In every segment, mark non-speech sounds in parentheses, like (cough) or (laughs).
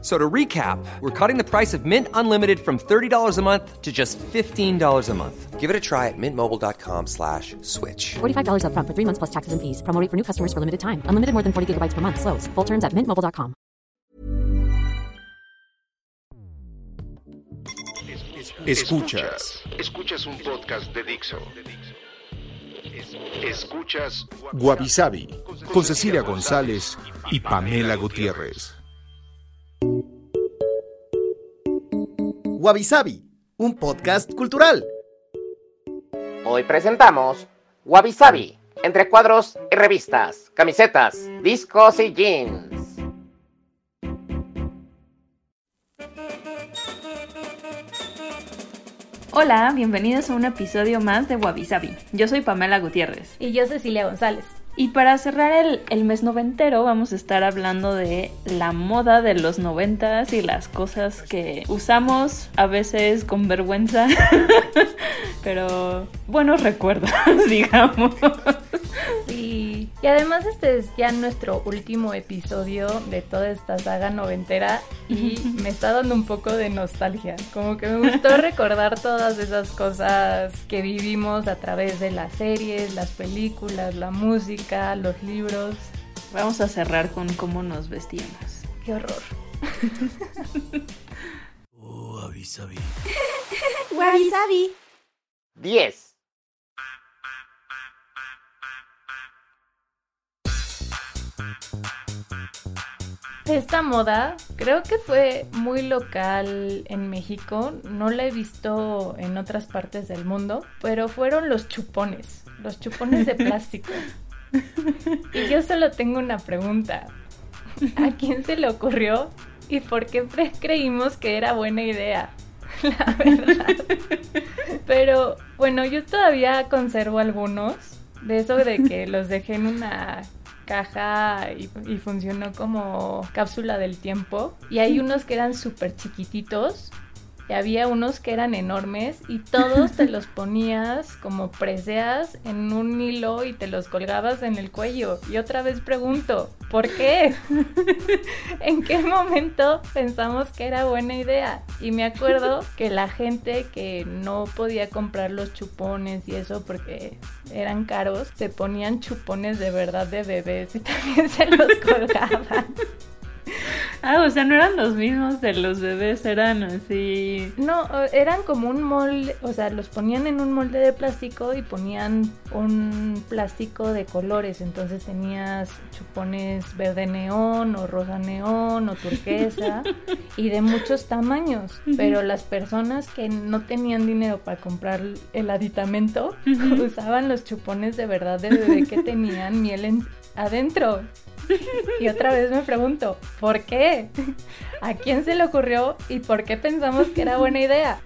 So to recap, we're cutting the price of Mint Unlimited from $30 a month to just $15 a month. Give it a try at mintmobile.com slash switch. $45 upfront for three months plus taxes and fees. Promo rate for new customers for limited time. Unlimited more than 40 gigabytes per month. Slows. Full terms at mintmobile.com. Escuchas. Escuchas un podcast de Dixo. Escuchas Guavisabi con Cecilia González y Pamela Gutiérrez. Wabi un podcast cultural. Hoy presentamos Wabi Sabi, entre cuadros y revistas, camisetas, discos y jeans. Hola, bienvenidos a un episodio más de Wabi Sabi. Yo soy Pamela Gutiérrez. Y yo Cecilia González. Y para cerrar el, el, mes noventero vamos a estar hablando de la moda de los noventas y las cosas que usamos a veces con vergüenza, (laughs) pero buenos recuerdos, (laughs) digamos. Sí, y además este es ya nuestro último episodio de toda esta saga noventera y (laughs) me está dando un poco de nostalgia, como que me gustó recordar todas esas cosas que vivimos a través de las series, las películas, la música, los libros. Vamos a cerrar con cómo nos vestíamos. Qué horror. oh, avisabi. Wabi 10. Esta moda creo que fue muy local en México, no la he visto en otras partes del mundo, pero fueron los chupones, los chupones de (laughs) plástico. Y yo solo tengo una pregunta. ¿A quién se le ocurrió y por qué creímos que era buena idea? (laughs) La verdad. Pero bueno, yo todavía conservo algunos de eso de que los dejé en una caja y, funcionó como cápsula del tiempo. Y hay unos que eran súper chiquititos y había unos que eran enormes y todos te (laughs) los ponías como preseas en un hilo y te los colgabas en el cuello. Y otra vez pregunto, ¿por qué? (laughs) ¿En qué momento pensamos que era buena idea? Y me acuerdo (laughs) que la gente que no podía comprar los chupones y eso porque eran caros, se ponían chupones de verdad de bebés y también se los colgaban. (laughs) Ah, o sea, no eran los mismos de los bebés, eran así. No, eran como un molde, o sea, los ponían en un molde de plástico y ponían un plástico de colores. Entonces tenías chupones verde neón, o rosa neón, o turquesa, (laughs) y de muchos tamaños. Pero las personas que no tenían dinero para comprar el aditamento (laughs) usaban los chupones de verdad de bebé que tenían miel adentro. Y otra vez me pregunto, ¿por qué? ¿A quién se le ocurrió y por qué pensamos que era buena idea?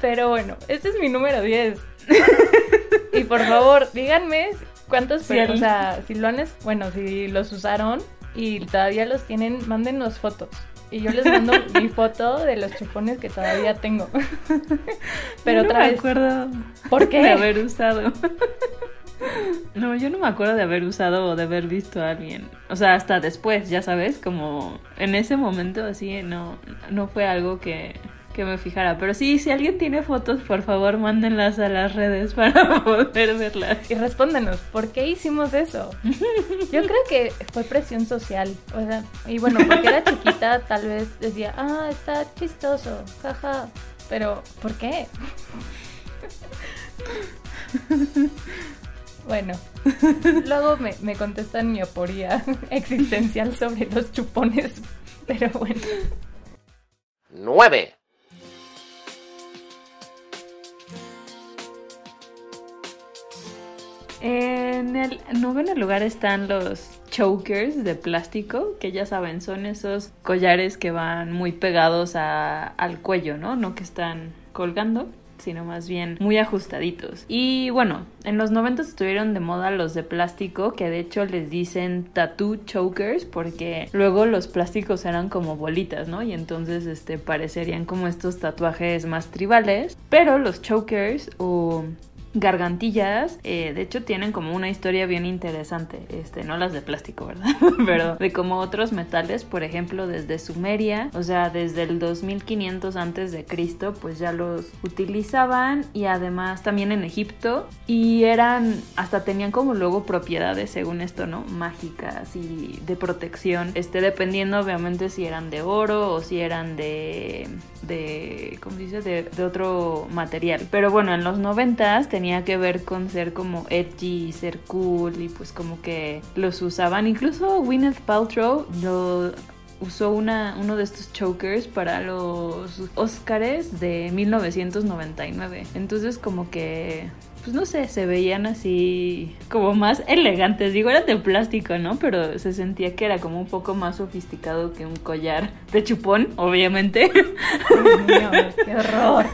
Pero bueno, este es mi número 10. Y por favor, díganme cuántos, sí, o sea, si lo han, bueno, si los usaron y todavía los tienen, mándenos fotos. Y yo les mando (laughs) mi foto de los chupones que todavía tengo. Pero no otra me vez. acuerdo ¿Por qué? de haber usado. No, yo no me acuerdo de haber usado o de haber visto a alguien. O sea, hasta después, ya sabes, como en ese momento así no, no fue algo que, que me fijara. Pero sí, si alguien tiene fotos, por favor, mándenlas a las redes (laughs) para poder verlas. Y respóndanos, ¿por qué hicimos eso? (laughs) Yo creo que fue presión social. O sea, y bueno, porque era chiquita, tal vez decía, ah, está chistoso, jaja. Pero, ¿por qué? (laughs) Bueno, (laughs) luego me, me contestan mi aporía (laughs) existencial sobre los chupones, pero bueno. 9. En el noveno lugar están los chokers de plástico, que ya saben, son esos collares que van muy pegados a, al cuello, ¿no? No que están colgando, sino más bien muy ajustaditos. Y bueno, en los 90 estuvieron de moda los de plástico, que de hecho les dicen tattoo chokers, porque luego los plásticos eran como bolitas, ¿no? Y entonces este parecerían como estos tatuajes más tribales, pero los chokers o gargantillas, eh, de hecho tienen como una historia bien interesante, este, no las de plástico, ¿verdad? (laughs) Pero de como otros metales, por ejemplo, desde Sumeria, o sea, desde el 2500 antes de Cristo, pues ya los utilizaban y además también en Egipto y eran, hasta tenían como luego propiedades, según esto, ¿no? Mágicas y de protección, este, dependiendo obviamente si eran de oro o si eran de, de, ¿cómo se dice? De, de otro material. Pero bueno, en los 90 tenía que ver con ser como edgy, ser cool y pues como que los usaban. Incluso Gwyneth Paltrow lo usó una, uno de estos chokers para los Oscars de 1999. Entonces como que pues no sé, se veían así como más elegantes. Digo, eran de plástico, ¿no? Pero se sentía que era como un poco más sofisticado que un collar de chupón, obviamente. ¡Qué horror!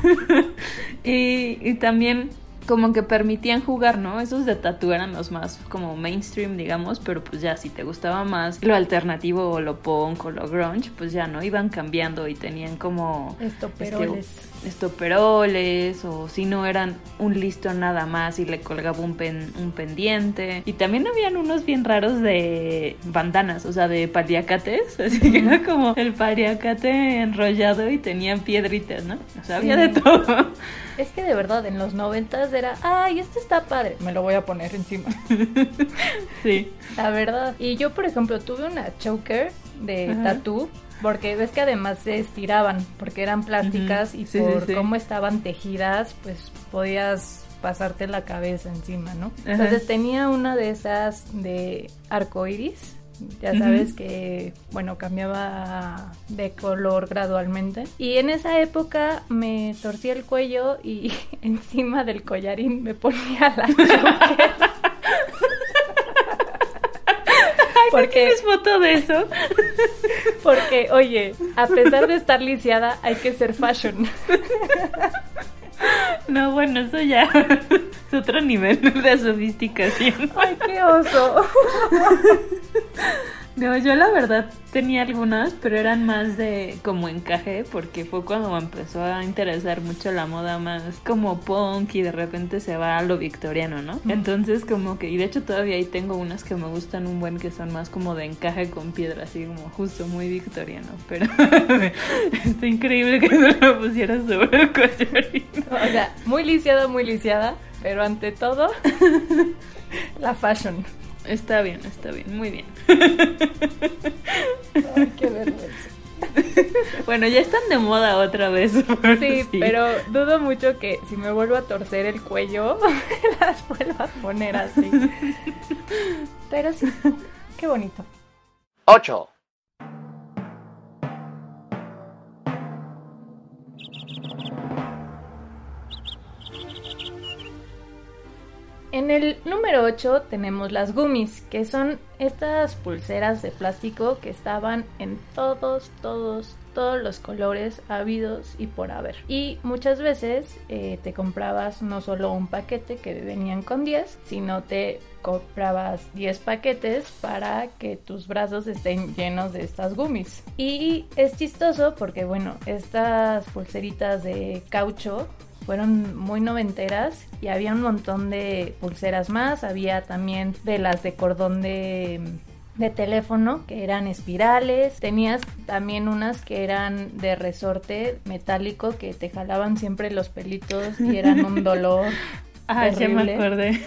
(laughs) y, y también como que permitían jugar, ¿no? Esos de tatu eran los más como mainstream, digamos, pero pues ya si te gustaba más lo alternativo o lo punk o lo grunge, pues ya no, iban cambiando y tenían como... Estoperoles. Este, estoperoles o si no eran un listo nada más y le colgaba un, pen, un pendiente. Y también habían unos bien raros de bandanas, o sea, de paliacates, (laughs) así que era como el paliacate enrollado y tenían piedritas, ¿no? O sea, había de todo. Es que de verdad, en los noventas era, ay, este está padre, me lo voy a poner encima. (laughs) sí. La verdad. Y yo, por ejemplo, tuve una choker de tatú. Porque ves que además se estiraban, porque eran plásticas y Sí, por sí, sí. cómo estaban tejidas, pues podías pasarte la cabeza encima, ¿no? Ajá. Entonces tenía una de esas de arco iris. Ya sabes que, bueno, cambiaba de color gradualmente. Y en esa época me torcí el cuello y (laughs) encima del collarín me ponía la (laughs) choker. ¿Por qué tienes foto de eso? (laughs) Porque, oye, a pesar de estar lisiada, hay que ser fashion. (laughs) No, bueno, eso ya es otro nivel de sofisticación. Ay, qué oso. (laughs) No, yo la verdad tenía algunas, pero eran más de como encaje, porque fue cuando me empezó a interesar mucho la moda más como punk y de repente se va a lo victoriano, ¿no? Entonces como que, y de hecho todavía ahí tengo unas que me gustan un buen que son más como de encaje con piedra, así como justo muy victoriano, pero (laughs) está increíble que se lo pusieras sobre el collarín. O sea, muy lisiada, muy lisiada, pero ante todo, (laughs) la fashion. Está bien, está bien, muy bien. (laughs) Ay, qué vergüenza. (laughs) Bueno, ya están de moda otra vez. (laughs) Sí, pero dudo mucho que si me vuelvo a torcer el cuello, me las vuelva a poner así. Pero sí, qué bonito. 8. En el número 8 tenemos las gummies, que son estas pulseras de plástico que estaban en todos, todos, todos los colores habidos y por haber. Y muchas veces eh, te comprabas no solo un paquete que venían con 10, sino te comprabas 10 paquetes para que tus brazos estén llenos de estas gummies. Y es chistoso porque, bueno, estas pulseritas de caucho fueron muy noventeras y había un montón de pulseras más, había también de las de cordón de, de teléfono que eran espirales, tenías también unas que eran de resorte metálico que te jalaban siempre los pelitos y eran un (laughs) dolor. Ah, ya me acordé.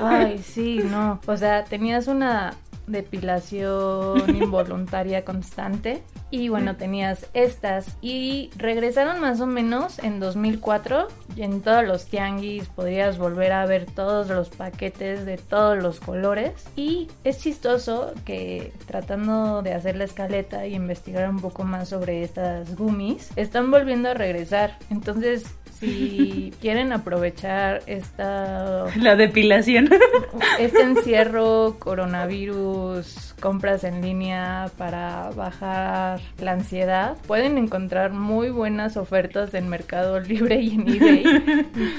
Ay, sí, no. O sea, tenías una depilación (laughs) involuntaria constante. Y bueno, tenías estas. Y regresaron más o menos en 2004 y en todos los tianguis podrías volver a ver todos los paquetes de todos los colores. Y es chistoso que tratando de hacer la escaleta y investigar un poco más sobre estas gummies están volviendo a regresar. Entonces si quieren aprovechar esta... (laughs) La depilación. Este encierro, coronavirus, compras en línea para bajar la ansiedad, pueden encontrar muy buenas ofertas en Mercado Libre y en eBay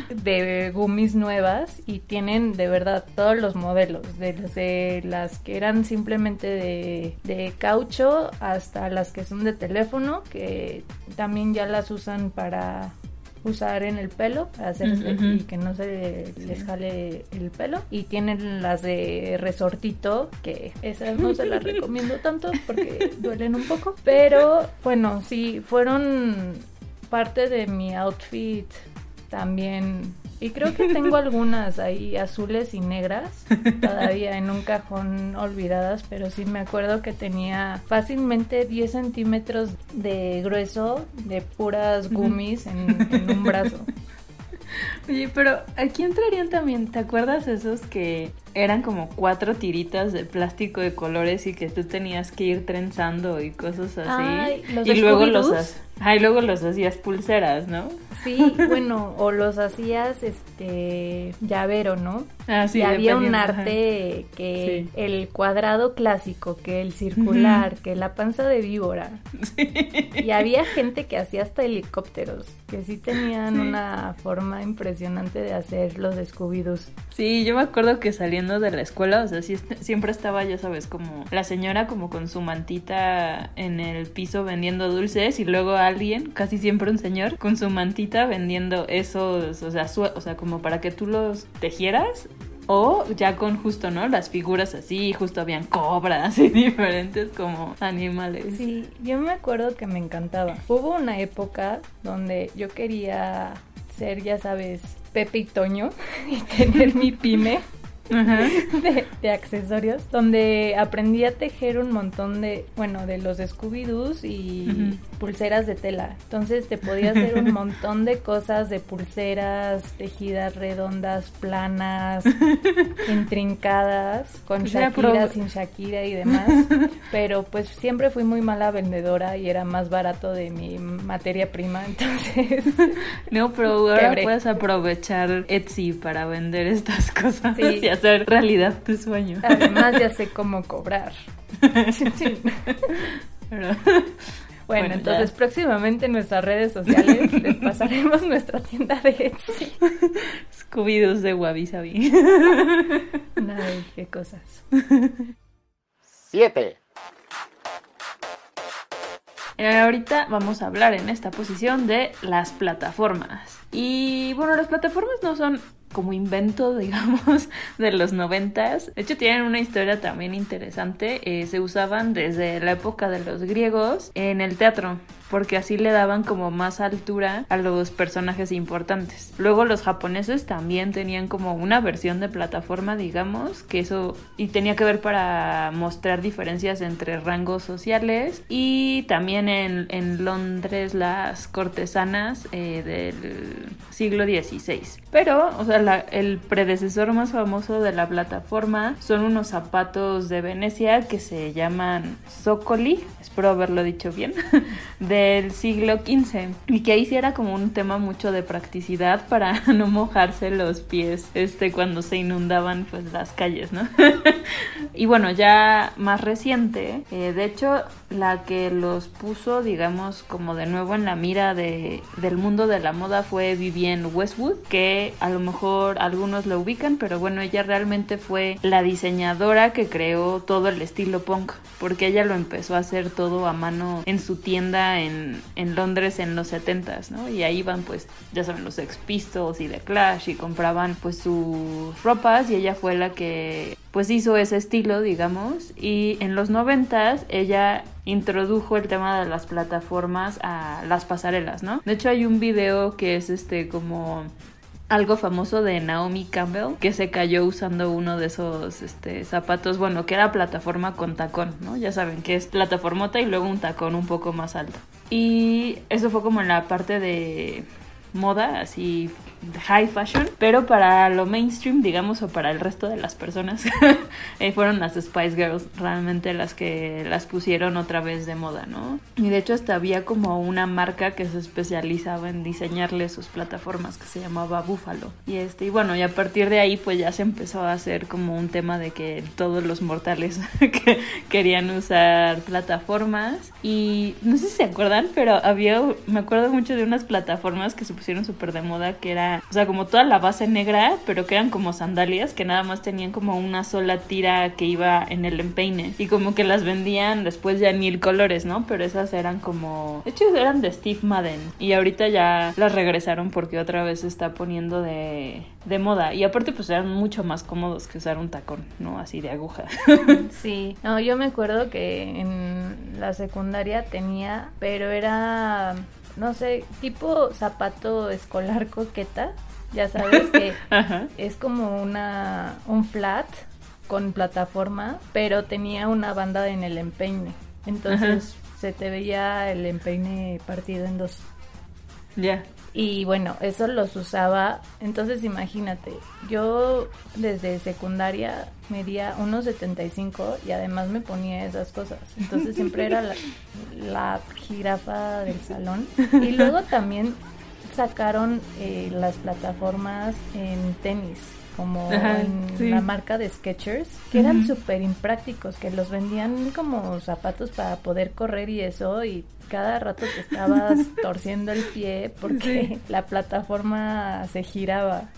(laughs) de gummies nuevas y tienen de verdad todos los modelos, desde las que eran simplemente de, de caucho hasta las que son de teléfono, que también ya las usan para usar en el pelo para hacer y que no se les jale el pelo. Y tienen las de resortito que esas no se las (laughs) recomiendo tanto porque duelen un poco. Pero bueno sí fueron parte de mi outfit también y creo que tengo algunas ahí azules y negras (laughs) todavía en un cajón olvidadas, pero sí me acuerdo que tenía fácilmente 10 centímetros de grueso de puras gummies en, un brazo. (laughs) Oye, pero aquí entrarían también, ¿te acuerdas esos que eran como cuatro tiritas de plástico de colores y que tú tenías que ir trenzando y cosas así? y luego los, ay, luego los hacías pulseras, ¿no? Sí, (laughs) bueno, o los hacías este llavero, ¿no? Ah, sí, y había un arte que el cuadrado clásico, que el circular, que la panza de víbora. Y había gente que hacía hasta helicópteros, que sí tenían una forma impresionante de hacer los scooby Sí, yo me acuerdo que de la escuela, o sea, siempre estaba, ya sabes, como la señora como con su mantita en el piso vendiendo dulces y luego alguien, casi siempre un señor, con su mantita vendiendo esos, o sea, o sea, como para que tú los tejieras o ya con justo, ¿no? Las figuras así, justo habían cobras y (laughs) diferentes como animales. Sí, yo me acuerdo que me encantaba. Hubo una época donde yo quería ser, ya sabes, Pepe y Toño (laughs) y tener mi pyme. (laughs) de, accesorios, donde aprendí a tejer un montón de, bueno, de los Scooby-Doos y pulseras de tela. Entonces te podía hacer un (laughs) montón de cosas de pulseras tejidas redondas, planas, (laughs) intrincadas, con Shakira, sin Shakira y demás. Pero pues siempre fui muy mala vendedora y era más barato de mi materia prima, entonces... No, pero ahora puedes aprovechar Etsy para vender estas cosas. Sí hacer realidad tu sueño. Además ya sé cómo cobrar. (laughs) Bueno, entonces próximamente en nuestras redes sociales (laughs) les pasaremos nuestra tienda de Etsy. Scooby-Doos de Wabi Sabi. Ay, qué cosas. Siete. Eh, ahorita vamos a hablar en esta posición de las plataformas. Y bueno, las plataformas no son como invento, (laughs) digamos, de los noventas. De hecho, tienen una historia también interesante. Eh, se usaban desde la época de los griegos en el teatro porque así le daban como más altura a los personajes importantes. Luego los japoneses también tenían como una versión de plataforma, digamos, que eso y tenía que ver para mostrar diferencias entre rangos sociales y también en, Londres las cortesanas eh, del siglo XVI. Pero, o sea, el predecesor más famoso de la plataforma son unos zapatos de Venecia que se llaman Socoli, espero haberlo dicho bien, (laughs) de del siglo XV y que ahí sí era como un tema mucho de practicidad para (laughs) no mojarse los pies este cuando se inundaban pues las calles, ¿no? (laughs) y bueno, ya más reciente, eh, de hecho la que los puso digamos como de nuevo en la mira de, del mundo de la moda fue Vivienne Westwood, que a lo mejor algunos la ubican, pero bueno, ella realmente fue la diseñadora que creó todo el estilo punk, porque ella lo empezó a hacer todo a mano en su tienda en en, Londres en los 70s, ¿no? Y ahí iban pues, ya saben, los Ex Pistols y The Clash y compraban pues sus ropas y ella fue la que pues hizo ese estilo, digamos, y en los 90s ella introdujo el tema de las plataformas a las pasarelas, ¿no? De hecho hay un video que es este como algo famoso de Naomi Campbell que se cayó usando uno de esos este, zapatos, bueno, que era plataforma con tacón, ¿no? Ya saben que es plataformota y luego un tacón un poco más alto. Y eso fue como en la parte de moda, así high fashion, pero para lo mainstream, digamos, o para el resto de las personas, (laughs) eh, fueron las Spice Girls realmente las que las pusieron otra vez de moda, ¿no? Y de hecho hasta había como una marca que se especializaba en diseñarle sus plataformas que se llamaba Buffalo. Y este, y bueno, y a partir de ahí pues ya se empezó a hacer como un tema de que todos los mortales (laughs) que querían usar plataformas y no sé si se acuerdan, pero había, me acuerdo mucho de unas plataformas que se pusieron súper de moda que era, o sea, como toda la base negra, pero que eran como sandalias que nada más tenían como una sola tira que iba en el empeine y como que las vendían después ya mil colores, ¿no? Pero esas eran como, de hecho eran de Steve Madden y ahorita ya las regresaron porque otra vez se está poniendo de, de moda y aparte pues eran mucho más cómodos que usar un tacón, ¿no? Así de aguja. (laughs) sí, no, yo me acuerdo que en la secundaria tenía, pero era, no sé, tipo zapato escolar coqueta. Ya sabes que (laughs) es como una un flat con plataforma, pero tenía una banda en el empeine. Entonces se te veía el empeine partido en dos. Ya. Y bueno, eso los usaba. Entonces imagínate, yo desde secundaria medía 1,75 y además me ponía esas cosas. Entonces siempre era la, (laughs) la jirafa del salón. (laughs) Y luego también sacaron eh, las plataformas en tenis como en la marca de Skechers, que eran súper imprácticos, que los vendían como zapatos para poder correr y eso, y cada rato te estabas (laughs) torciendo el pie porque la plataforma se giraba.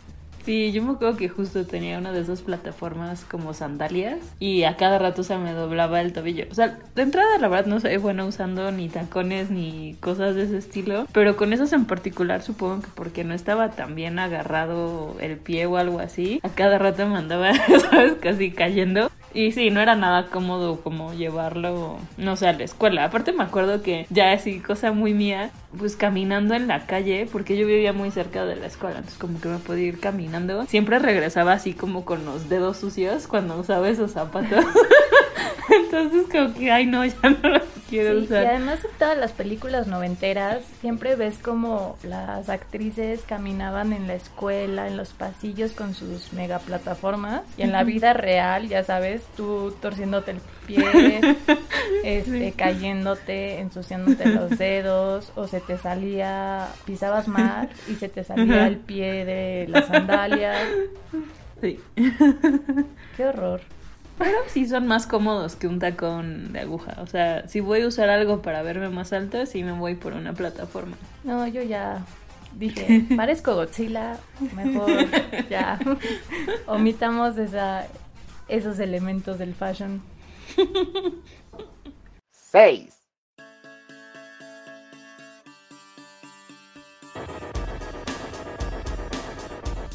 Sí, yo me acuerdo que justo tenía una de esas plataformas como sandalias y a cada rato se me doblaba el tobillo. O sea, de entrada la verdad no soy buena usando ni tacones ni cosas de ese estilo, pero con esos en particular supongo que porque no estaba tan bien agarrado el pie o algo así, a cada rato me andaba, (laughs) sabes, casi cayendo. Y sí, no era nada cómodo como llevarlo, no sé, a la escuela. Aparte me acuerdo que ya así, cosa muy mía, pues caminando en la calle, porque yo vivía muy cerca de la escuela, entonces como que me podía ir caminando. Siempre regresaba así como con los dedos sucios cuando usaba esos zapatos. (laughs) entonces como que, ay no, (laughs) ya no los quiero usar. Y además en todas las películas noventeras siempre ves como las actrices caminaban en la escuela, en los pasillos con sus mega plataformas. Y en la vida real, ya sabes, tú torciéndote el pie, (laughs) este, cayéndote, ensuciándote los (laughs) dedos, o se te salía, pisabas mal y se te salía el pie de la sandalia. Sí. Qué horror. Pero sí son más cómodos que un tacón de aguja. O sea, si voy a usar algo para verme más alto, sí me voy por una plataforma. No, yo ya dije, (laughs) parezco Godzilla, mejor ya omitamos esa, esos elementos del fashion. 6.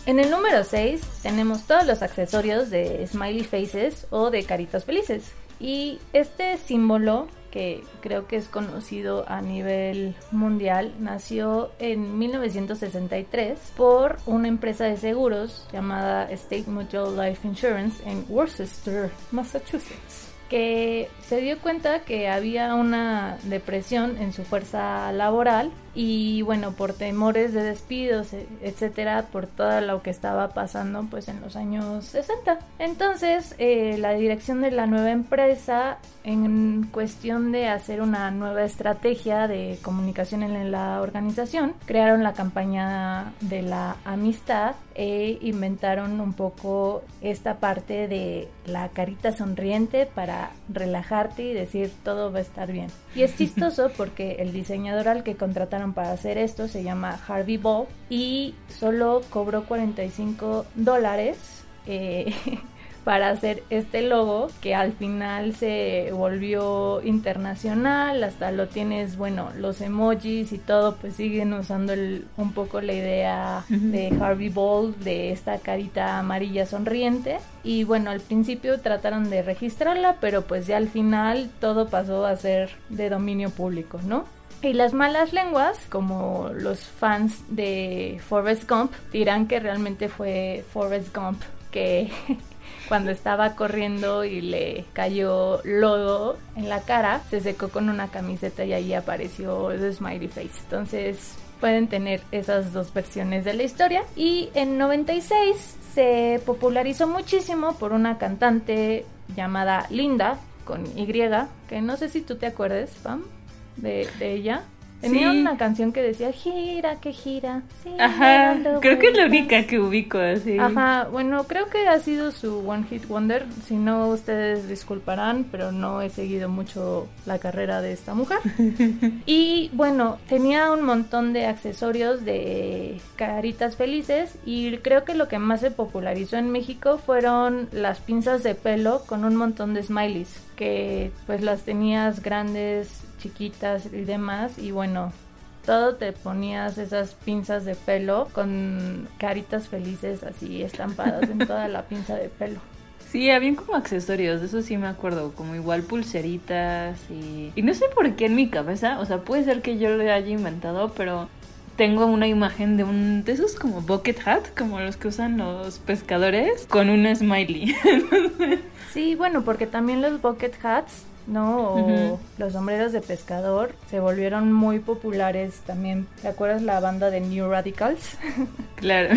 En el número 6 tenemos todos los accesorios de smiley faces o de caritas felices. Y este símbolo, que creo que es conocido a nivel mundial, nació en 1963 por una empresa de seguros llamada State Mutual Life Insurance en Worcester, Massachusetts que se dio cuenta que había una depresión en su fuerza laboral y bueno, por temores de despidos, e, etcétera, por todo lo que estaba pasando pues en los años 60. Entonces, eh, la dirección de la nueva empresa en cuestión de hacer una nueva estrategia de comunicación en la organización, crearon la campaña de la amistad e inventaron un poco esta parte de la carita sonriente para relajarte y decir todo va a estar bien. Y es (laughs) chistoso porque el diseñador al que contrataron para hacer esto se llama Harvey Ball y solo cobró 45 dólares. Eh, (laughs) para hacer este logo que al final se volvió internacional, hasta lo tienes, bueno, los emojis y todo, pues siguen usando el, un poco la idea de Harvey Ball, de esta carita amarilla sonriente. Y bueno, al principio trataron de registrarla, pero pues ya al final todo pasó a ser de dominio público, ¿no? Y las malas lenguas, como los fans de Forrest Gump, dirán que realmente fue Forrest Gump que (laughs) cuando estaba corriendo y le cayó lodo en la cara, se secó con una camiseta y ahí apareció ese smiley face. Entonces, pueden tener esas dos versiones de la historia. Y en 96 se popularizó muchísimo por una cantante llamada Linda, con Y, que no sé si tú te acuerdes, Pam, de, de ella. Tenía Sí. una canción que decía gira, que gira. sigue Ajá, creo que es la vueltas". única que ubico así. Ajá, bueno, creo que ha sido su One Hit Wonder. Si no, ustedes disculparán, pero no he seguido mucho la carrera de esta mujer. (laughs) y bueno, tenía un montón de accesorios de caritas felices y creo que lo que más se popularizó en México fueron las pinzas de pelo con un montón de smileys, que pues las tenías grandes, chiquitas y demás y bueno, todo te ponías esas pinzas de pelo con caritas felices así estampadas en toda la (laughs) pinza de pelo. Sí, habían como accesorios, de eso sí me acuerdo, como igual pulseritas y... Y no sé por qué en mi cabeza, o sea, puede ser que yo lo haya inventado, pero tengo una imagen de un... de esos como bucket hat, como los que usan los pescadores, con un smiley. (laughs) Sí, bueno, porque también los bucket hats, ¿no? O los sombreros de pescador se volvieron muy populares también. ¿Te acuerdas la banda de New Radicals? (laughs) claro.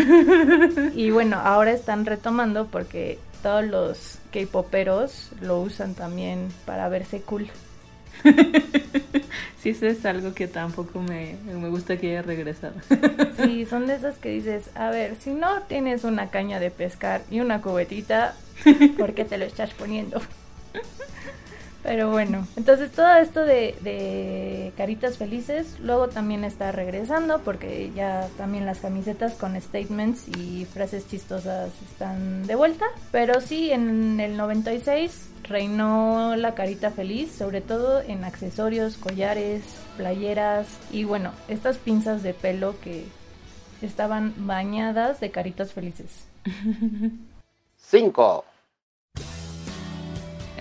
y bueno, ahora están retomando porque todos los K-poperos lo usan también para verse cool. (laughs) Sí, eso es algo que tampoco me, me gusta que haya regresado. (laughs) Sí, son de esas que dices, a ver, si no tienes una caña de pescar y una cubetita, ¿por qué te lo estás poniendo? Pero bueno, entonces todo esto de, caritas felices luego también está regresando porque ya también las camisetas con statements y frases chistosas están de vuelta. Pero sí, en el 96 reinó la carita feliz, sobre todo en accesorios, collares, playeras y bueno, estas pinzas de pelo que estaban bañadas de caritas felices. 5.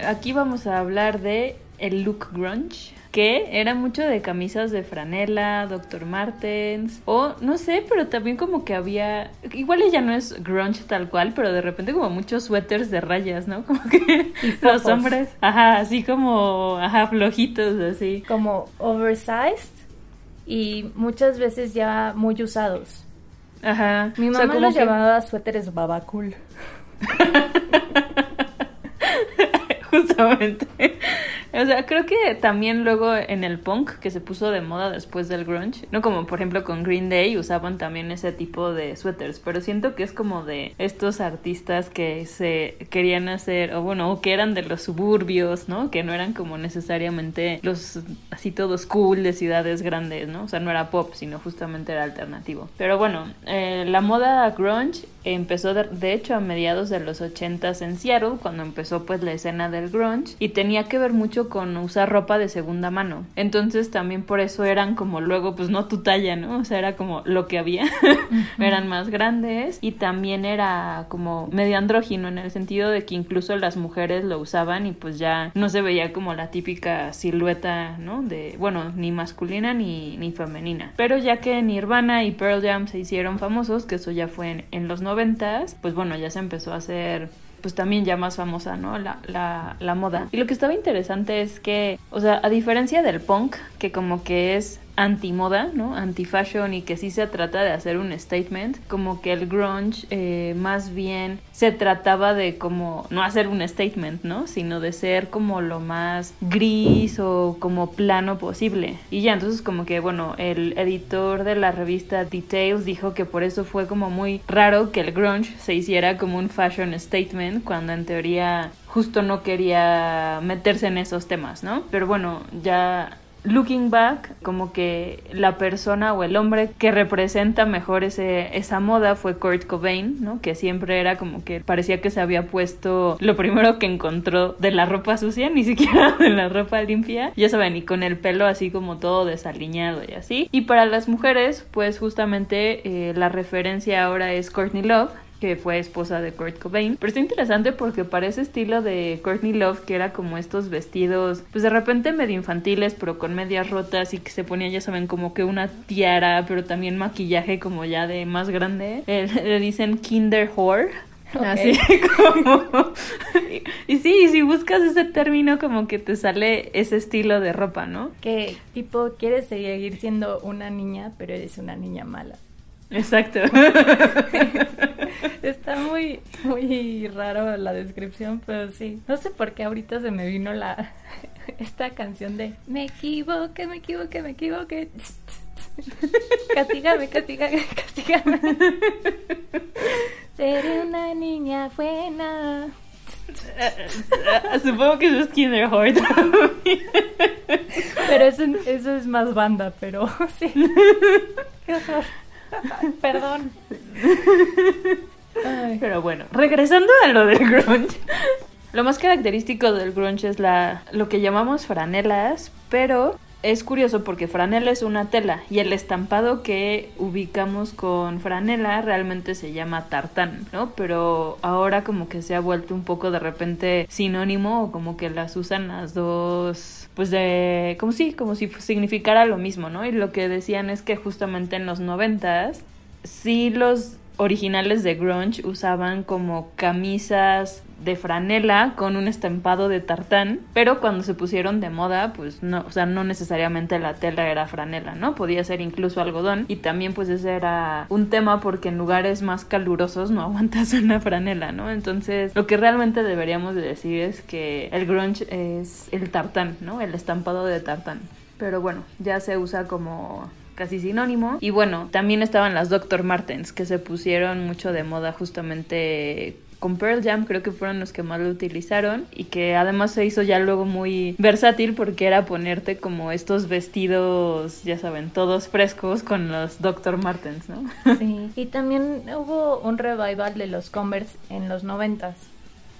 Aquí vamos a hablar de el look grunge, que era mucho de camisas de franela, Dr. Martens, o no sé, pero también como que había, igual ya no es grunge tal cual, pero de repente como muchos suéteres de rayas, ¿no? (laughs) Como que los hombres, ajá, así como, ajá, flojitos, así. como oversized y muchas veces ya muy usados. Ajá. Mi O sea, mamá como los que- llamaba suéteres babacul. (laughs) (laughs) Justamente. O sea, creo que también luego en el punk que se puso de moda después del grunge, no como por ejemplo con Green Day usaban también ese tipo de suéteres, pero siento que es como de estos artistas que se querían hacer, o bueno, o que eran de los suburbios, ¿no? Que no eran como necesariamente los así todos cool de ciudades grandes, ¿no? O sea, no era pop, sino justamente era alternativo. Pero bueno, eh, la moda grunge empezó de, hecho a mediados de los 80s en Seattle, cuando empezó pues la escena del grunge y tenía que ver mucho con usar ropa de segunda mano. Entonces también por eso eran como luego pues no tu talla, ¿no? O sea, era como lo que había. (laughs) eran más grandes y también era como medio andrógino en el sentido de que incluso las mujeres lo usaban y pues ya no se veía como la típica silueta, ¿no? De, bueno, ni masculina ni, ni femenina. Pero ya que Nirvana y Pearl Jam se hicieron famosos, que eso ya fue en, en los noventas, pues bueno, ya se empezó a hacer pues también ya más famosa, ¿no? La, la, la moda. Y lo que estaba interesante es que, o sea, a diferencia del punk, que como que es anti-moda, ¿no? Anti-fashion y que sí se trata de hacer un statement, como que el grunge eh, más bien se trataba de como no hacer un statement, ¿no? Sino de ser como lo más gris o como plano posible. Y ya, entonces como que, bueno, el editor de la revista Details dijo que por eso fue como muy raro que el grunge se hiciera como un fashion statement cuando en teoría justo no quería meterse en esos temas, ¿no? Pero bueno, ya looking back, como que la persona o el hombre que representa mejor ese, esa moda fue Kurt Cobain, ¿no? Que siempre era como que parecía que se había puesto lo primero que encontró de la ropa sucia, ni siquiera (laughs) de la ropa limpia. Ya saben, y con el pelo así como todo desaliñado y así. Y para las mujeres, pues justamente eh, la referencia ahora es Courtney Love que fue esposa de Kurt Cobain. Pero está interesante porque para ese estilo de Courtney Love, que era como estos vestidos, pues de repente medio infantiles, pero con medias rotas y que se ponía, ya saben, como que una tiara, pero también maquillaje como ya de más grande. Eh, (laughs) le dicen Kinder Whore. Así (laughs) como... y sí, si buscas ese término como que te sale ese estilo de ropa, ¿no? Que tipo quieres seguir siendo una niña, pero eres una niña mala. Exacto. (laughs) Está muy, muy raro la descripción, pero sí. No sé por qué ahorita se me vino la (laughs) esta canción de Me equivoqué, me equivoqué, me equivoqué. (laughs) Castígame, castígame, castígame. Seré una niña buena. Supongo que eso es Kinderheart. pero eso, eso es más banda, pero sí. Qué horror. (laughs) Perdón. Pero bueno, regresando a lo del grunge. Lo más característico del grunge es la lo que llamamos franelas, pero es curioso porque franela es una tela y el estampado que ubicamos con franela realmente se llama tartán, ¿no? Pero ahora como que se ha vuelto un poco de repente sinónimo o como que las usan las dos, pues de, como si, como si significara lo mismo, ¿no? Y lo que decían es que justamente en los noventas, sí los originales de grunge usaban como camisas de franela con un estampado de tartán, pero cuando se pusieron de moda, pues no, o sea, no necesariamente la tela era franela, ¿no? Podía ser incluso algodón y también pues ese era un tema porque en lugares más calurosos no (laughs) aguantas una franela, ¿no? Entonces, lo que realmente deberíamos de decir es que el grunge es el tartán, ¿no? El estampado de tartán. Pero bueno, ya se usa como casi sinónimo. Y bueno, también estaban las Dr. Martens, que se pusieron mucho de moda justamente con Pearl Jam creo que fueron los que más lo utilizaron y que además se hizo ya luego muy versátil porque era ponerte como estos vestidos, ya saben, todos frescos con los Dr. Martens, ¿no? Sí, y también hubo un revival de los Converse en los noventas.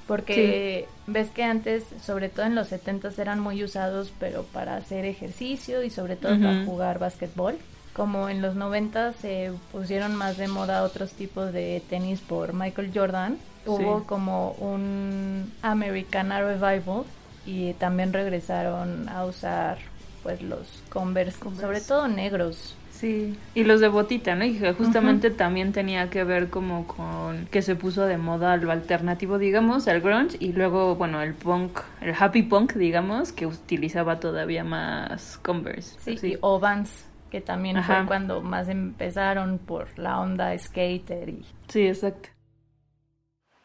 Porque ves que antes, sobre todo en los setentas, eran muy usados, pero para hacer ejercicio y sobre todo para jugar básquetbol como en los 90 se pusieron más de moda otros tipos de tenis por Michael Jordan, hubo como un Americana Revival y también regresaron a usar pues los Converse, sobre todo negros. Sí, y los de botita, ¿no? Y justamente también tenía que ver como con que se puso de moda lo alternativo, digamos, el grunge, y luego, bueno, el punk, el happy punk, digamos, que utilizaba todavía más Converse. Sí, y o Vans que también fue cuando más empezaron por la onda skater y... Sí, exacto.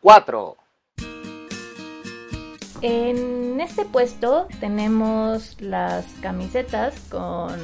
4. En este puesto tenemos las camisetas con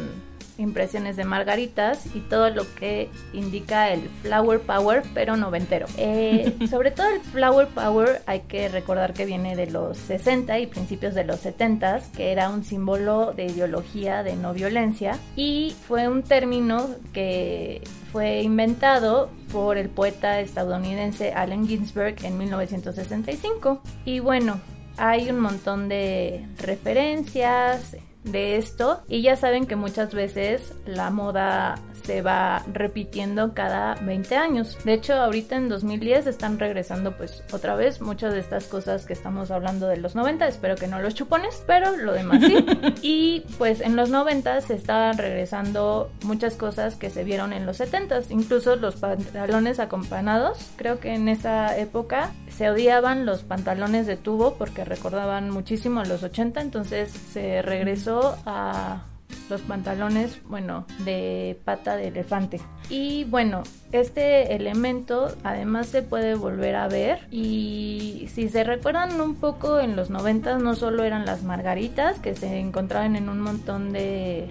impresiones de margaritas y todo lo que indica el Flower Power, pero noventero. Eh, (laughs) sobre todo el Flower Power hay que recordar que viene de los 60 y principios de los 70, que era un símbolo de ideología de no violencia y fue un término que fue inventado por el poeta estadounidense Allen Ginsberg en 1965. Y bueno, hay un montón de referencias, de esto y ya saben que muchas veces la moda se va repitiendo cada 20 años. De hecho, ahorita en 2010 están regresando pues otra vez muchas de estas cosas que estamos hablando de los 90, espero que no los chupones, pero lo demás sí. (laughs) y pues en los 90 se estaban regresando muchas cosas que se vieron en los 70, incluso los pantalones acompanados. Creo que en esa época se odiaban los pantalones de tubo porque recordaban muchísimo a los 80, entonces se regresó a los pantalones, bueno, de pata de elefante. Y bueno, este elemento además se puede volver a ver y si se recuerdan un poco en los 90 no solo eran las margaritas que se encontraban en un montón de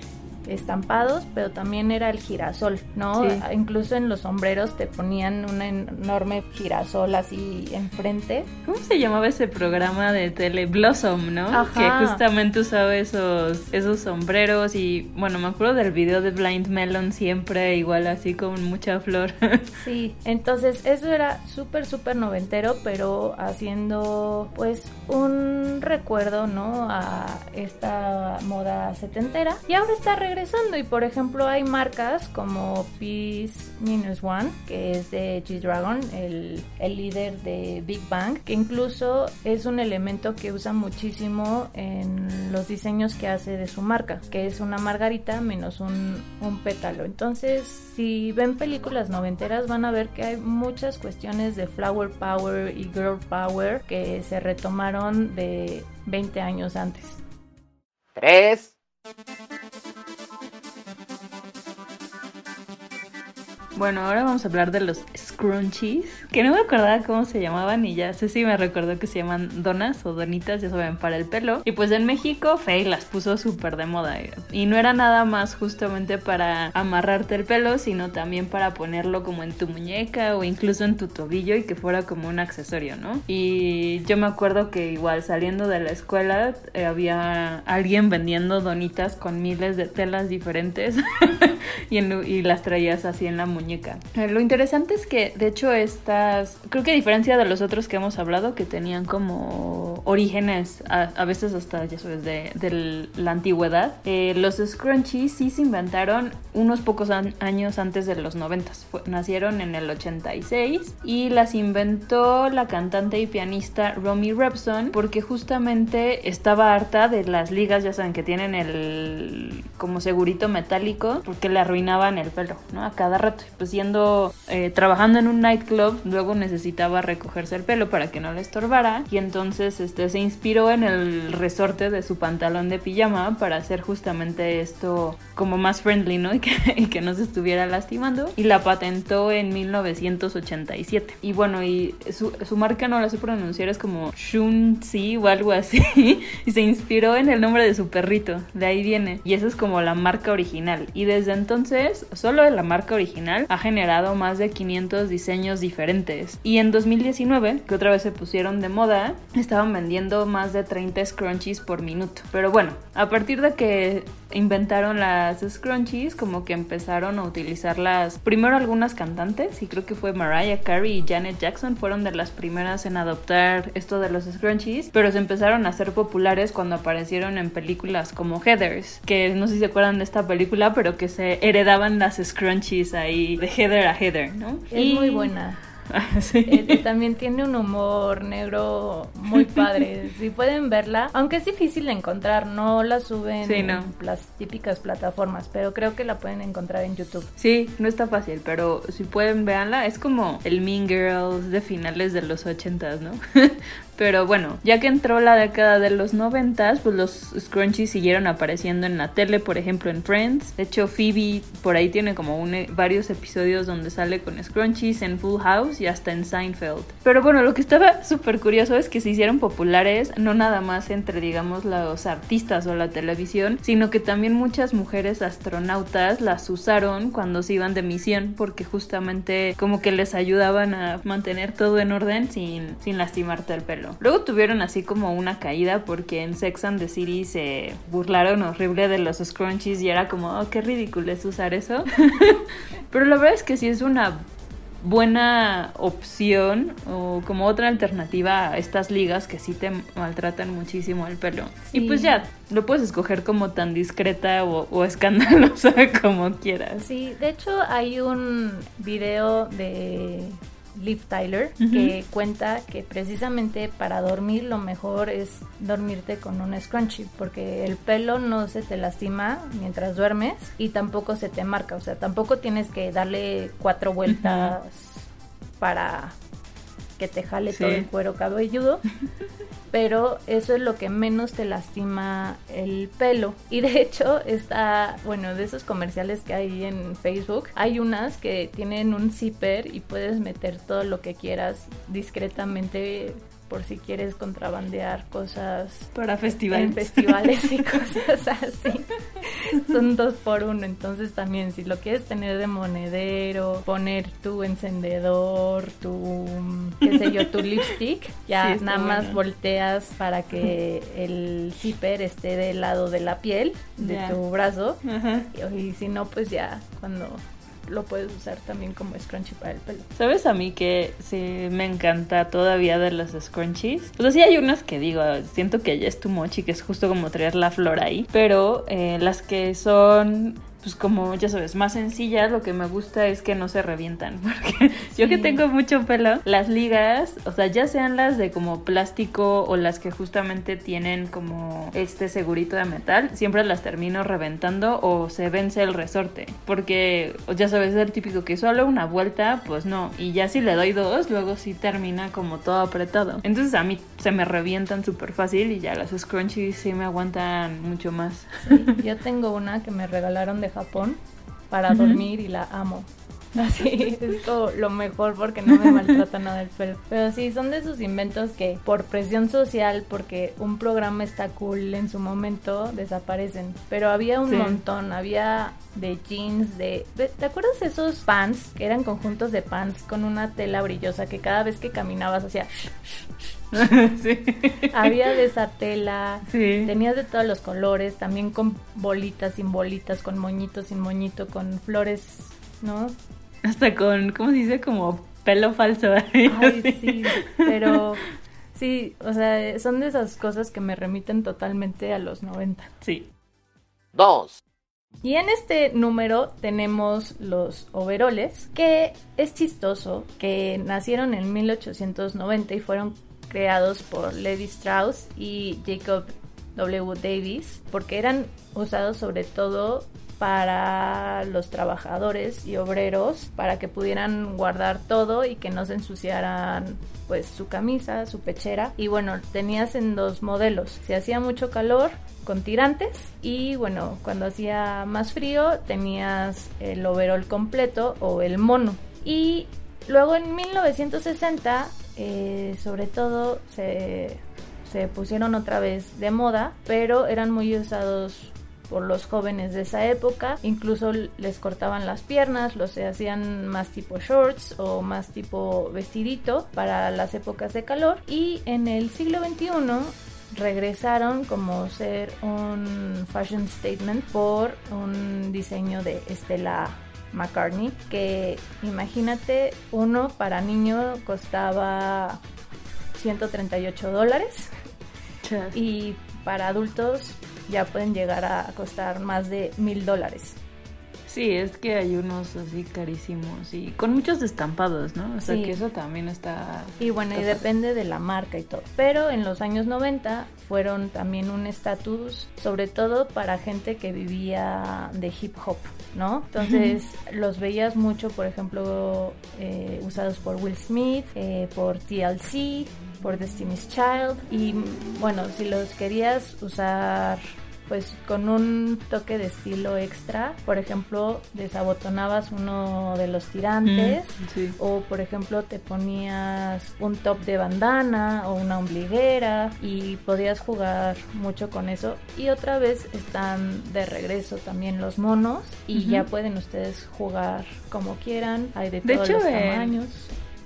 estampados, pero también era el girasol, ¿no? Incluso en los sombreros te ponían un enorme girasol así enfrente. ¿Cómo se llamaba ese programa de tele? Blossom, ¿no? Que justamente usaba esos, esos sombreros y bueno, me acuerdo del video de Blind Melon siempre igual así con mucha flor. (laughs) sí, entonces eso era súper, súper noventero, pero haciendo pues un recuerdo, ¿no? A esta moda setentera. Y ahora está regresando y por ejemplo hay marcas como Peace Minus One, que es de G-Dragon, el, el líder de Big Bang, que incluso es un elemento que usa muchísimo en los diseños que hace de su marca, que es una margarita menos un, un pétalo. Entonces, si ven películas noventeras van a ver que hay muchas cuestiones de flower power y girl power que se retomaron de 20 años antes. 3. Bueno, ahora vamos a hablar de los scrunchies, que no me acordaba cómo se llamaban y ya sé si me recordó que se llaman donas o donitas, ya saben, para el pelo. Y pues en México Faye las puso súper de moda y no era nada más justamente para amarrarte el pelo, sino también para ponerlo como en tu muñeca o incluso en tu tobillo y que fuera como un accesorio, ¿no? Y yo me acuerdo que igual saliendo de la escuela eh, había alguien vendiendo donitas con miles de telas diferentes (laughs) y, en- y las traías así en la muñeca. Eh, Lo interesante es que, de hecho, estas, creo que a diferencia de los otros que hemos hablado, que tenían como orígenes, a, veces hasta, ya sabes, de, de la antigüedad, eh, los scrunchies sí se inventaron unos pocos años antes de los 90. Fue- nacieron en el 86 y las inventó la cantante y pianista Romy Repson porque justamente estaba harta de las ligas, ya saben, que tienen el como segurito metálico porque le arruinaban el pelo, ¿no? A cada rato. Pues yendo, eh, trabajando en un nightclub, luego necesitaba recogerse el pelo para que no le estorbara y entonces este, se inspiró en el resorte de su pantalón de pijama para hacer justamente esto como más friendly, ¿no? (laughs) Y que, y que no se estuviera lastimando y la patentó en 1987. Y bueno, y su, su marca no la sé pronunciar, es como Shunzi o algo así. (laughs) y se inspiró en el nombre de su perrito, de ahí viene. Y esa es como la marca original. Y desde entonces, solo de la marca original ha generado más de 500 diseños diferentes. Y en 2019, que otra vez se pusieron de moda, estaban vendiendo más de 30 scrunchies por minuto. Pero bueno, a partir de que inventaron las scrunchies, como que empezaron a utilizarlas primero algunas cantantes, y creo que fue Mariah Carey y Janet Jackson fueron de las primeras en adoptar esto de los scrunchies, pero se empezaron a ser populares cuando aparecieron en películas como Heathers, que no sé si se acuerdan de esta película, pero que se heredaban las scrunchies ahí de Heather a Heather, ¿no? Es muy buena. (laughs) sí. Eh, también tiene un humor negro muy (laughs) padre. Si pueden verla, aunque es difícil de encontrar, no la suben Sí, no. en las típicas plataformas, pero creo que la pueden encontrar en YouTube. Sí, no está fácil, pero si pueden véanla, es como el Mean Girls de finales de los ochentas, ¿no? (laughs) pero bueno, ya que entró la década de los noventas, pues los scrunchies siguieron apareciendo en la tele, por ejemplo en Friends. De hecho, Phoebe por ahí tiene como un- varios episodios donde sale con scrunchies en Full House y hasta en Seinfeld. Pero bueno, lo que estaba súper curioso es que se hicieron populares no nada más entre, digamos, los artistas o la televisión, sino que también muchas mujeres astronautas las usaron cuando se iban de misión porque justamente como que les ayudaban a mantener todo en orden sin, sin lastimarte el pelo. Luego tuvieron así como una caída porque en Sex and the City se burlaron horrible de los scrunchies y era como, oh, qué ridículo es usar eso. (laughs) Pero la verdad es que sí es una buena opción o como otra alternativa a estas ligas que sí te maltratan muchísimo el pelo. Y pues ya, lo puedes escoger como tan discreta o, o (laughs) escandalosa como quieras. Sí, de hecho hay un video de Liv Tyler que cuenta que precisamente para dormir lo mejor es dormirte con un scrunchie porque el pelo no se te lastima mientras duermes y tampoco se te marca, o sea, tampoco tienes que darle cuatro vueltas para que te jale todo el cuero cabelludo, (laughs) pero eso es lo que menos te lastima el pelo. Y de hecho está, bueno, de esos comerciales que hay en Facebook, hay unas que tienen un zipper y puedes meter todo lo que quieras discretamente por si quieres contrabandear cosas Para festivales. en festivales y (laughs) cosas así. Son dos por uno, entonces también si lo quieres tener de monedero, poner tu encendedor, tu, qué sé yo, tu lipstick, ya Sí, nada más bueno. volteas para que (laughs) el zipper esté del lado de la piel de tu brazo Ajá. y, y si no, pues ya cuando lo puedes usar también como scrunchie para el pelo. ¿Sabes a mí que sí me encanta todavía de los scrunchies? O sea, sí hay unas que digo, siento que ya es tu mochi, que es justo como traer la flor ahí, pero eh, las que son pues como ya sabes, más sencillas, lo que me gusta es que no se revientan, (laughs) porque yo que tengo mucho pelo, las ligas, o sea, ya sean las de como plástico o las que justamente tienen como este segurito de metal, siempre las termino reventando o se vence el resorte, porque ya sabes, es el típico que solo una vuelta, pues no, y ya si le doy dos, luego sí termina como todo apretado. Entonces a mí se me revientan súper fácil y ya las scrunchies sí me aguantan mucho más. Sí, yo tengo una que me regalaron de Japón para dormir y la amo. (laughs) Así es como lo mejor porque no me (laughs) maltrata nada el pelo. Pero sí, son de esos inventos que por presión social, porque un programa está cool en su momento, desaparecen. Pero había un montón, había de jeans, de... ¿Te acuerdas esos pants que eran conjuntos de pants con una tela brillosa que cada vez que caminabas hacía... (laughs) sí. Había de esa tela, sí. tenías de todos los colores, también con bolitas, sin bolitas, con moñito, sin moñito, con flores, ¿no? Hasta con, ¿cómo se dice? Como pelo falso. (laughs) Ay, sí, pero sí, o sea, son de esas cosas que me remiten totalmente a los 90. Sí. Dos. Y en este número tenemos los overoles, que es chistoso, que nacieron en 1890 y fueron creados por Levi Strauss y Jacob W. Davis, porque eran usados sobre todo para los trabajadores y obreros para que pudieran guardar todo y que no se ensuciaran pues su camisa, su pechera y bueno, tenías en dos modelos. Si hacía mucho calor con tirantes y bueno, cuando hacía más frío tenías el overol completo o el mono. Y luego en 1960 eh, sobre todo se, se pusieron otra vez de moda, pero eran muy usados por los jóvenes de esa época. Incluso les cortaban las piernas, los hacían más tipo shorts o más tipo vestidito para las épocas de calor. Y en el siglo XXI regresaron como ser un fashion statement por un diseño de Estela McCartney que imagínate uno para niño costaba 138 dólares y para adultos ya pueden llegar a costar más de mil dólares. Sí, es que hay unos así carísimos y con muchos estampados, ¿no? O sea Sí. que eso también está... Y bueno, y depende de la marca y todo. Pero en los años 90 fueron también un estatus, sobre todo para gente que vivía de hip hop, ¿no? Entonces los veías mucho, por ejemplo, eh, usados por Will Smith, eh, por TLC, por Destiny's Child. Y bueno, si los querías usar pues con un toque de estilo extra, por ejemplo, desabotonabas uno de los tirantes Mm, sí. o por ejemplo te ponías un top de bandana o una ombliguera y podías jugar mucho con eso y otra vez están de regreso también los monos y ya pueden ustedes jugar como quieran, hay de De todos hecho, los tamaños.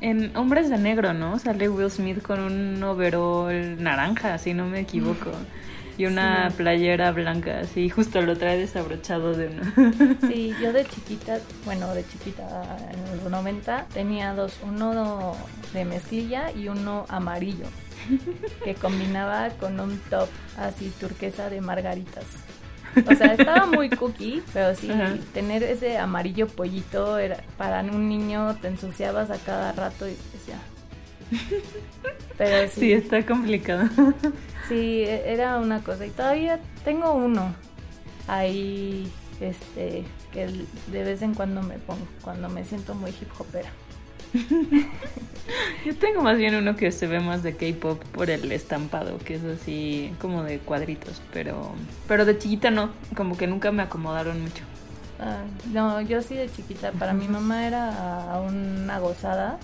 En Hombres de Negro, ¿no? Sale Will Smith con un overall naranja, si no me equivoco. (laughs) Y una Sí. playera blanca, así, justo lo trae desabrochado de uno. (laughs) Sí, yo de (laughs) chiquita, bueno, de chiquita en los 90 tenía dos, uno de mezclilla y uno amarillo, (laughs) que combinaba con un top así turquesa de margaritas. O sea, estaba muy cookie, pero sí, Ajá. tener ese amarillo pollito era para un niño te ensuciabas a cada rato y decía. (laughs) Pero Sí, sí, está complicado. (laughs) sí, e- era una cosa. Y todavía tengo uno ahí, este, que de vez en cuando me pongo, cuando me siento muy hip hopera. (laughs) Yo tengo más bien uno que se ve más de K-pop por el estampado, que es así como de cuadritos, pero pero de chiquita no, como que nunca me acomodaron mucho. Ah, no, yo sí de chiquita, para mi mamá era una gozada,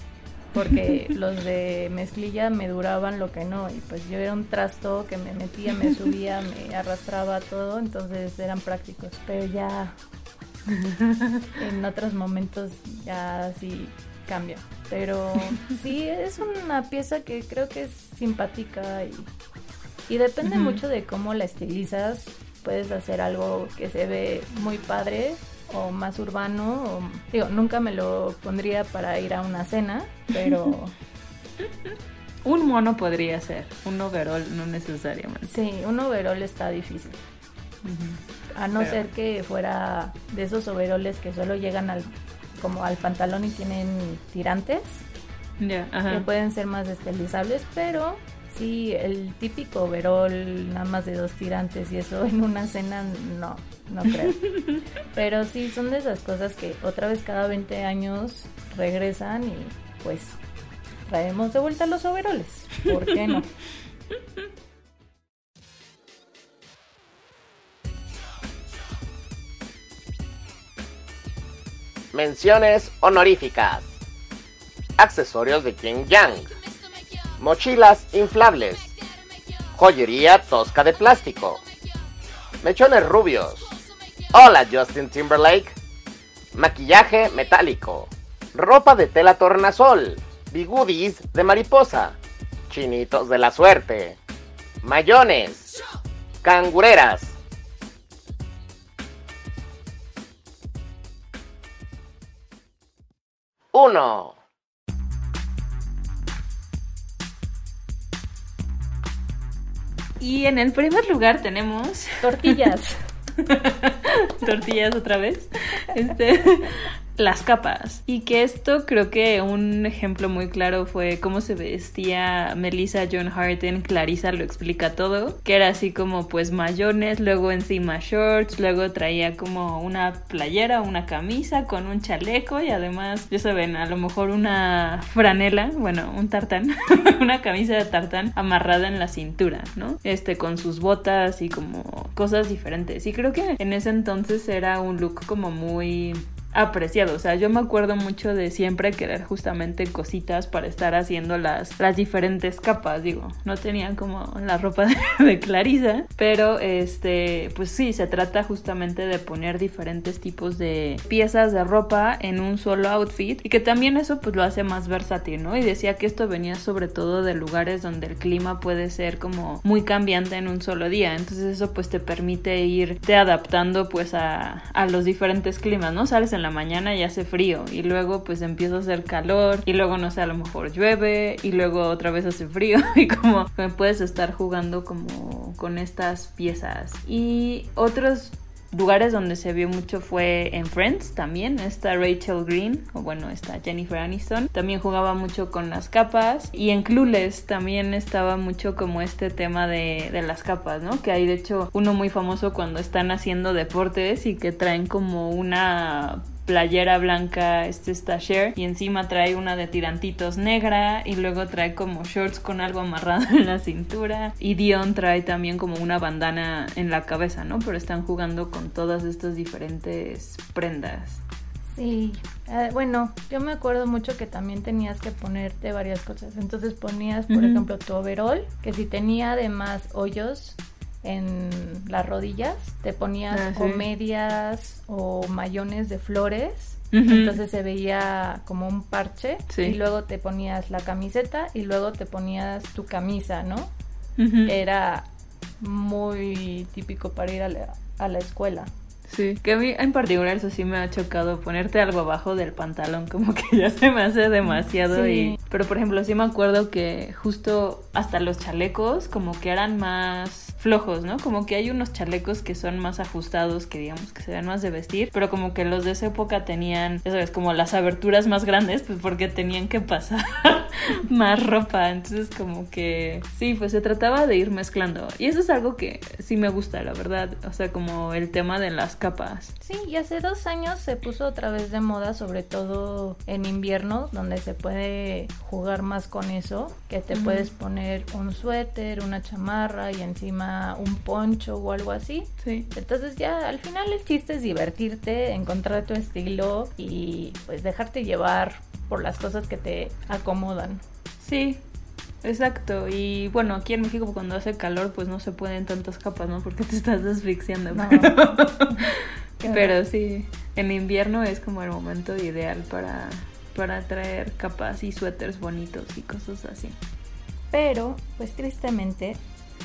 porque los de mezclilla me duraban lo que no, y pues yo era un trasto que me metía, me subía, me arrastraba todo, entonces eran prácticos, pero ya en otros momentos ya sí cambia. Pero sí, es una pieza que creo que es simpática y, y depende mucho de cómo la estilizas. puedes hacer algo que se ve muy padre o más urbano. O, digo, nunca me lo pondría para ir a una cena, pero... (laughs) un mono podría ser, un overall no necesariamente. Sí, un overall está difícil. A no Pero- ser que fuera de esos overoles que solo llegan al como al pantalón y tienen tirantes, Ya, que ajá. pueden ser más estilizables, pero sí, el típico overol nada más de dos tirantes y eso (laughs) en una cena, no, no creo. (laughs) pero sí, son de esas cosas que otra vez cada 20 años regresan y pues traemos de vuelta los overoles. ¿Por qué no? Menciones honoríficas. Accesorios de King Yang. Mochilas inflables. Joyería tosca de plástico. Mechones rubios. Hola Justin Timberlake. Maquillaje metálico. Ropa de tela tornasol. Bigudis de mariposa. Chinitos de la suerte. Mayones. Cangureras. Uno. Y en el primer lugar tenemos Tortillas. (laughs) tortillas otra vez. Este, las capas. Y que esto creo que un ejemplo muy claro fue cómo se vestía Melissa John Hart en Clarissa lo explica todo. Que era así como pues mayones, luego encima shorts, luego traía como una playera, una camisa con un chaleco y además, ya saben, a lo mejor una franela, bueno, un tartán, (laughs) una camisa de tartán amarrada en la cintura, ¿no? Este, con sus botas y como cosas diferentes. Y creo que en ese entonces era un look como muy apreciado, o sea, yo me acuerdo mucho de siempre querer justamente cositas para estar haciendo las, las diferentes capas, digo, no tenían como la ropa (laughs) de, de Clarisa, pero este, pues sí, se trata justamente de poner diferentes tipos de piezas de ropa en un solo outfit y que también eso pues lo hace más versátil, ¿no? Y decía que esto venía sobre todo de lugares donde el clima puede ser como muy cambiante en un solo día, entonces eso pues te permite irte adaptando pues a, a los diferentes climas, ¿no? Sales en la mañana y hace frío y luego pues empieza a hacer calor y luego no sé, a lo mejor llueve y luego otra vez hace frío (laughs) y como puedes estar jugando como con estas piezas. Y otros lugares donde se vio mucho fue en Friends también. Esta Rachel Green, o bueno, esta Jennifer Aniston, también jugaba mucho con las capas. Y en Clueless también estaba mucho como este tema de, de las capas, ¿no? Que hay de hecho uno muy famoso cuando están haciendo deportes y que traen como una playera blanca, este está Cher, y encima trae una de tirantitos negra, y luego trae como shorts con algo amarrado (laughs) en la cintura, y Dion trae también como una bandana en la cabeza, ¿no? Pero están jugando con todas estas diferentes prendas. Sí, eh, bueno, yo me acuerdo mucho que también tenías que ponerte varias cosas. Entonces ponías, por ejemplo, tu overall, que si tenía además hoyos en las rodillas, te ponías Ah, o medias o mayones de flores. Entonces se veía como un parche Sí. y luego te ponías la camiseta y luego te ponías tu camisa, ¿no? Era muy típico para ir a la, a la escuela. Sí, que a mí en particular eso sí me ha chocado ponerte algo abajo del pantalón, como que ya se me hace demasiado Sí. y... Pero por ejemplo, sí me acuerdo que justo hasta los chalecos como que eran más flojos, ¿no? Como que hay unos chalecos que son más ajustados, que digamos que se ven más de vestir, pero como que los de esa época tenían, ya sabes, como las aberturas más grandes, pues porque tenían que pasar (laughs) más ropa, entonces como que sí, pues se trataba de ir mezclando. Y eso es algo que sí me gusta, la verdad, o sea, como el tema de las capas. Sí, y hace dos años se puso otra vez de moda, sobre todo en invierno, donde se puede jugar más con eso, que te puedes poner un suéter, una chamarra y encima un poncho o algo así. Sí. Entonces ya al final el chiste es divertirte, encontrar tu estilo y pues dejarte llevar por las cosas que te acomodan. Sí, exacto. Y bueno, aquí en México cuando hace calor pues no se pueden tantas capas, ¿no? Porque te estás asfixiando. No. (laughs) Pero sí, en invierno es como el momento ideal para, para traer capas y suéteres bonitos y cosas así. Pero, pues tristemente,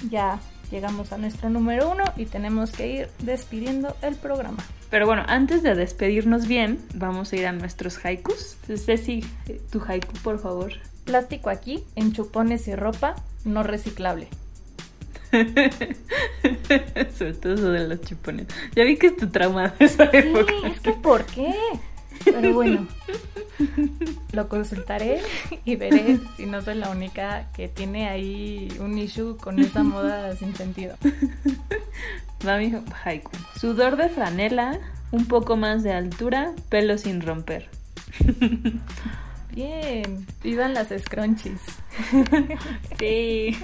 ya llegamos a nuestro número uno y tenemos que ir despidiendo el programa. Pero bueno, antes de despedirnos bien, vamos a ir a nuestros haikus. Ceci, tu haiku, por favor. Plástico aquí, en chupones y ropa, no reciclable. (laughs) Sobre todo eso de los chupones. Ya vi que es tu trauma de esa época. es que ¿por qué? Pero bueno, lo consultaré y veré si no soy la única que tiene ahí un issue con esa moda sin sentido. Va mi haiku. Sudor de franela, un poco más de altura, pelo sin romper. Bien, vivan las scrunchies. (laughs) Sí.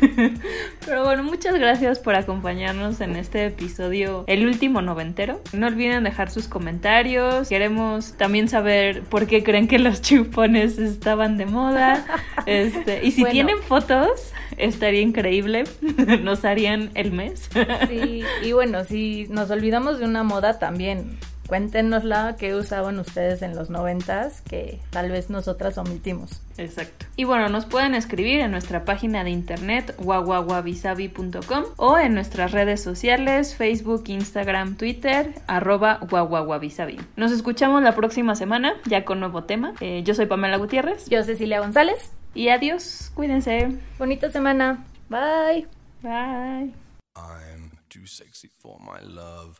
Pero bueno, muchas gracias por acompañarnos en este episodio, el último noventero. No olviden dejar sus comentarios. Queremos también saber por qué creen que los chupones estaban de moda. Este, y si tienen fotos, estaría increíble. (laughs) Nos harían el mes. Sí, y bueno, si nos olvidamos de una moda también cuéntenosla que usaban ustedes en los noventas que tal vez nosotras omitimos. Exacto. Y bueno, nos pueden escribir en nuestra página de internet guaguaguabisabi.com o en nuestras redes sociales Facebook, Instagram, Twitter, arroba guaguaguabisabi. Nos escuchamos la próxima semana ya con nuevo tema. Eh, yo soy Pamela Gutiérrez. Yo Cecilia González. Y adiós, cuídense. Bonita semana. Bye. Bye. I'm too sexy for my love.